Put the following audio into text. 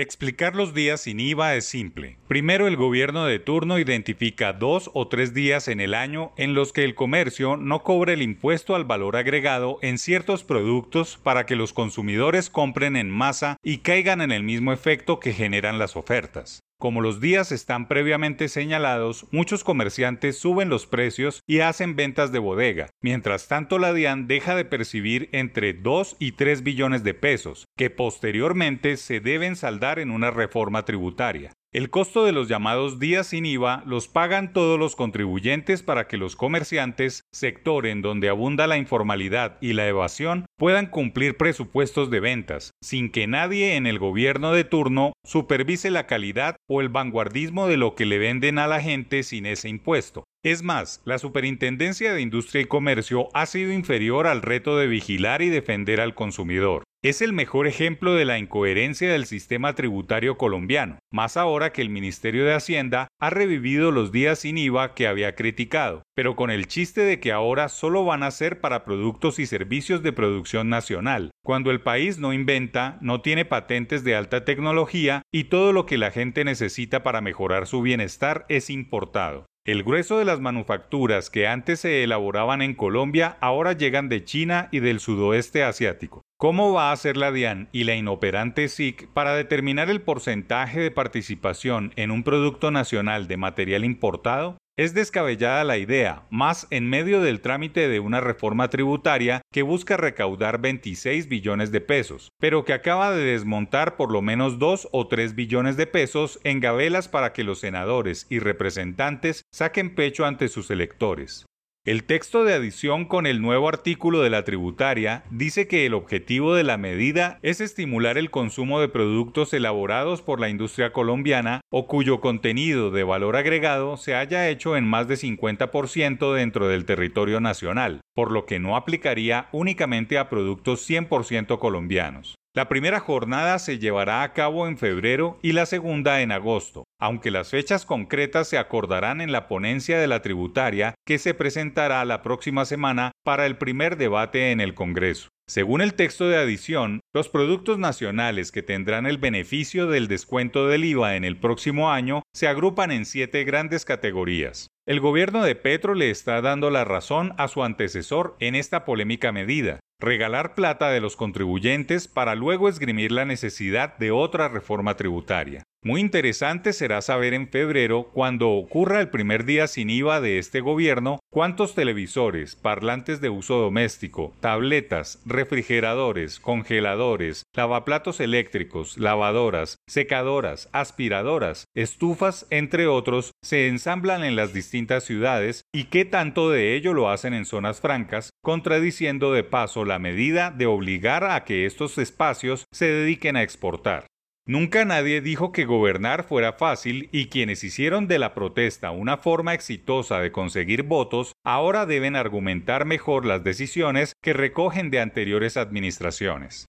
Explicar los días sin IVA es simple. Primero, el gobierno de turno identifica dos o tres días en el año en los que el comercio no cobra el impuesto al valor agregado en ciertos productos para que los consumidores compren en masa y caigan en el mismo efecto que generan las ofertas. Como los días están previamente señalados, muchos comerciantes suben los precios y hacen ventas de bodega. Mientras tanto, la DIAN deja de percibir entre 2 y 3 billones de pesos, que posteriormente se deben saldar en una reforma tributaria. El costo de los llamados días sin IVA los pagan todos los contribuyentes para que los comerciantes, sector en donde abunda la informalidad y la evasión, puedan cumplir presupuestos de ventas, sin que nadie en el gobierno de turno supervise la calidad o el vanguardismo de lo que le venden a la gente sin ese impuesto. Es más, la Superintendencia de Industria y Comercio ha sido inferior al reto de vigilar y defender al consumidor. Es el mejor ejemplo de la incoherencia del sistema tributario colombiano, más ahora que el Ministerio de Hacienda ha revivido los días sin IVA que había criticado, pero con el chiste de que ahora solo van a ser para productos y servicios de producción nacional, cuando el país no inventa, no tiene patentes de alta tecnología y todo lo que la gente necesita para mejorar su bienestar es importado. El grueso de las manufacturas que antes se elaboraban en Colombia ahora llegan de China y del sudoeste asiático. ¿Cómo va a ser la DIAN y la inoperante SIC para determinar el porcentaje de participación en un producto nacional de material importado? Es descabellada la idea, más en medio del trámite de una reforma tributaria que busca recaudar 26 billones de pesos, pero que acaba de desmontar por lo menos 2 o 3 billones de pesos en gabelas para que los senadores y representantes saquen pecho ante sus electores. El texto de adición con el nuevo artículo de la tributaria dice que el objetivo de la medida es estimular el consumo de productos elaborados por la industria colombiana o cuyo contenido de valor agregado se haya hecho en más de 50% dentro del territorio nacional, por lo que no aplicaría únicamente a productos 100% colombianos. La primera jornada se llevará a cabo en febrero y la segunda en agosto, aunque las fechas concretas se acordarán en la ponencia de la tributaria que se presentará la próxima semana para el primer debate en el Congreso. Según el texto de adición, los productos nacionales que tendrán el beneficio del descuento del IVA en el próximo año se agrupan en siete grandes categorías. El gobierno de Petro le está dando la razón a su antecesor en esta polémica medida, regalar plata de los contribuyentes para luego esgrimir la necesidad de otra reforma tributaria. Muy interesante será saber en febrero, cuando ocurra el primer día sin IVA de este gobierno, cuántos televisores, parlantes de uso doméstico, tabletas, refrigeradores, congeladores, lavaplatos eléctricos, lavadoras, secadoras, aspiradoras, estufas, entre otros, se ensamblan en las distintas ciudades y qué tanto de ello lo hacen en zonas francas, contradiciendo de paso la medida de obligar a que estos espacios se dediquen a exportar. Nunca nadie dijo que gobernar fuera fácil y quienes hicieron de la protesta una forma exitosa de conseguir votos ahora deben argumentar mejor las decisiones que recogen de anteriores administraciones.